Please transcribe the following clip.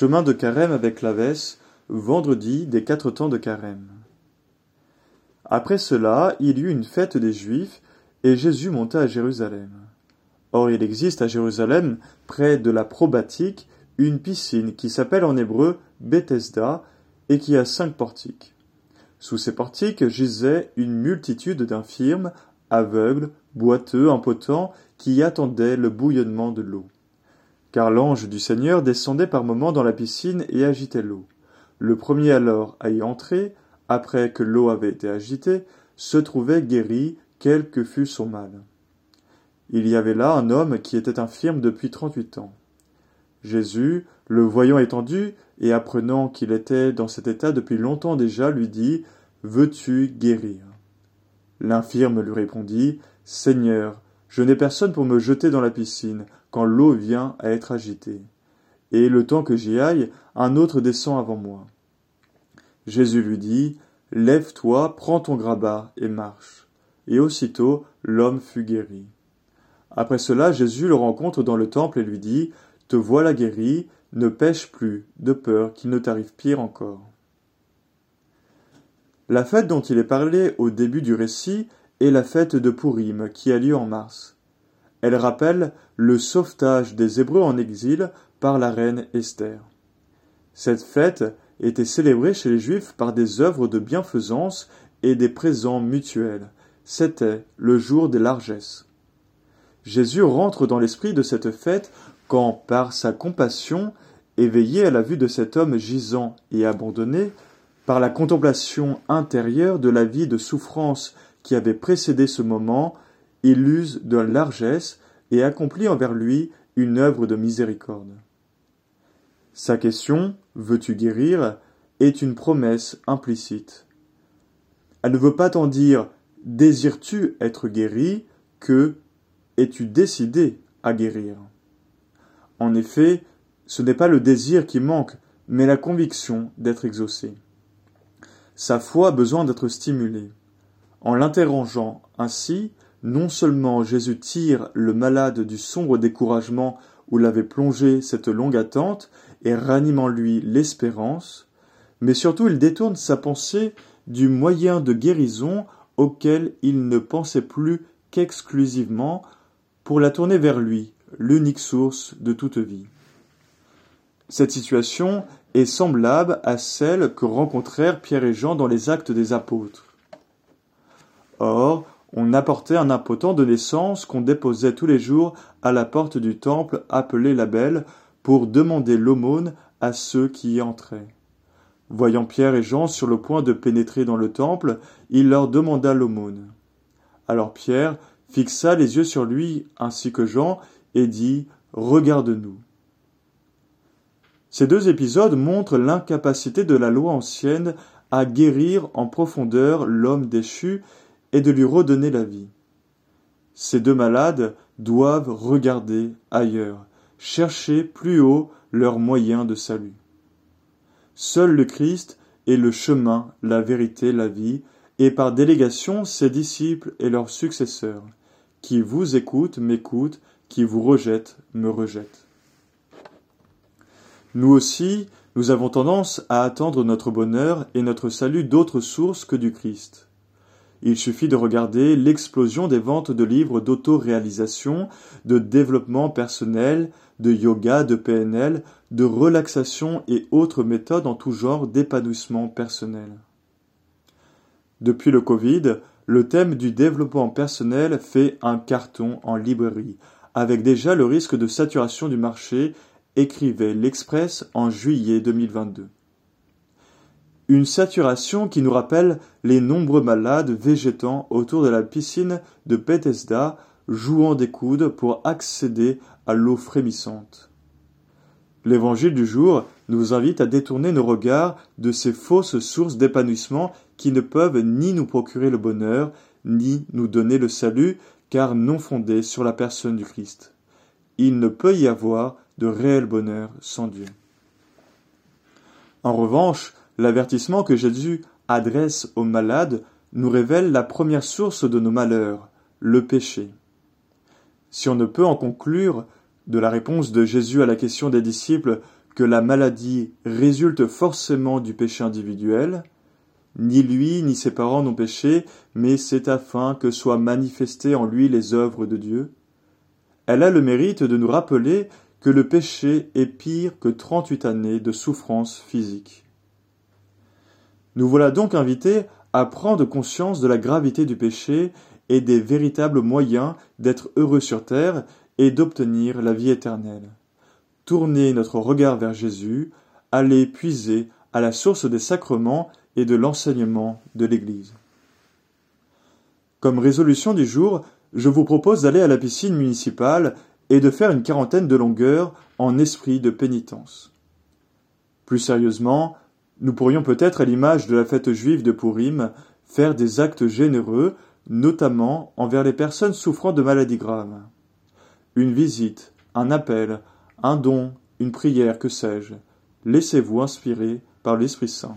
Chemin de Carême avec Clavès, vendredi des quatre temps de Carême. Après cela, il y eut une fête des Juifs, et Jésus monta à Jérusalem. Or il existe à Jérusalem, près de la probatique, une piscine qui s'appelle en hébreu Bethesda, et qui a cinq portiques. Sous ces portiques gisait une multitude d'infirmes, aveugles, boiteux, impotents, qui attendaient le bouillonnement de l'eau car l'ange du Seigneur descendait par moments dans la piscine et agitait l'eau. Le premier alors à y entrer, après que l'eau avait été agitée, se trouvait guéri, quel que fût son mal. Il y avait là un homme qui était infirme depuis trente-huit ans. Jésus, le voyant étendu, et apprenant qu'il était dans cet état depuis longtemps déjà, lui dit Veux-tu guérir? L'infirme lui répondit Seigneur, je n'ai personne pour me jeter dans la piscine quand l'eau vient à être agitée. Et le temps que j'y aille, un autre descend avant moi. Jésus lui dit, Lève-toi, prends ton grabat et marche. Et aussitôt l'homme fut guéri. Après cela, Jésus le rencontre dans le temple et lui dit, Te voilà guéri, ne pêche plus, de peur qu'il ne t'arrive pire encore. La fête dont il est parlé au début du récit est la fête de Pourim qui a lieu en mars. Elle rappelle le sauvetage des Hébreux en exil par la reine Esther. Cette fête était célébrée chez les Juifs par des œuvres de bienfaisance et des présents mutuels. C'était le jour des largesses. Jésus rentre dans l'esprit de cette fête quand, par sa compassion, éveillé à la vue de cet homme gisant et abandonné, par la contemplation intérieure de la vie de souffrance qui avait précédé ce moment, il use de largesse et accomplit envers lui une œuvre de miséricorde. Sa question Veux-tu guérir? est une promesse implicite. Elle ne veut pas tant dire Désires-tu être guéri? que Es-tu décidé à guérir? En effet, ce n'est pas le désir qui manque, mais la conviction d'être exaucé. Sa foi a besoin d'être stimulée. En l'interrogeant ainsi, non seulement Jésus tire le malade du sombre découragement où l'avait plongé cette longue attente et ranime en lui l'espérance, mais surtout il détourne sa pensée du moyen de guérison auquel il ne pensait plus qu'exclusivement pour la tourner vers lui, l'unique source de toute vie. Cette situation est semblable à celle que rencontrèrent Pierre et Jean dans les actes des apôtres. Or, on apportait un impotent de naissance qu'on déposait tous les jours à la porte du temple appelé la Belle pour demander l'aumône à ceux qui y entraient. Voyant Pierre et Jean sur le point de pénétrer dans le temple, il leur demanda l'aumône. Alors Pierre fixa les yeux sur lui ainsi que Jean et dit Regarde-nous. Ces deux épisodes montrent l'incapacité de la loi ancienne à guérir en profondeur l'homme déchu et de lui redonner la vie. Ces deux malades doivent regarder ailleurs, chercher plus haut leurs moyens de salut. Seul le Christ est le chemin, la vérité, la vie, et par délégation ses disciples et leurs successeurs. Qui vous écoute m'écoute, qui vous rejette me rejette. Nous aussi, nous avons tendance à attendre notre bonheur et notre salut d'autres sources que du Christ. Il suffit de regarder l'explosion des ventes de livres d'auto-réalisation, de développement personnel, de yoga, de PNL, de relaxation et autres méthodes en tout genre d'épanouissement personnel. Depuis le Covid, le thème du développement personnel fait un carton en librairie, avec déjà le risque de saturation du marché, écrivait l'Express en juillet 2022. Une saturation qui nous rappelle les nombreux malades végétant autour de la piscine de Bethesda, jouant des coudes pour accéder à l'eau frémissante. L'évangile du jour nous invite à détourner nos regards de ces fausses sources d'épanouissement qui ne peuvent ni nous procurer le bonheur, ni nous donner le salut, car non fondées sur la personne du Christ. Il ne peut y avoir de réel bonheur sans Dieu. En revanche, L'avertissement que Jésus adresse aux malades nous révèle la première source de nos malheurs, le péché. Si on ne peut en conclure de la réponse de Jésus à la question des disciples que la maladie résulte forcément du péché individuel, ni lui ni ses parents n'ont péché, mais c'est afin que soient manifestées en lui les œuvres de Dieu. Elle a le mérite de nous rappeler que le péché est pire que trente-huit années de souffrance physique. Nous voilà donc invités à prendre conscience de la gravité du péché et des véritables moyens d'être heureux sur terre et d'obtenir la vie éternelle. Tourner notre regard vers Jésus, aller puiser à la source des sacrements et de l'enseignement de l'Église. Comme résolution du jour, je vous propose d'aller à la piscine municipale et de faire une quarantaine de longueurs en esprit de pénitence. Plus sérieusement, nous pourrions peut-être, à l'image de la fête juive de Purim, faire des actes généreux, notamment envers les personnes souffrant de maladies graves. Une visite, un appel, un don, une prière, que sais-je. Laissez-vous inspirer par l'Esprit Saint.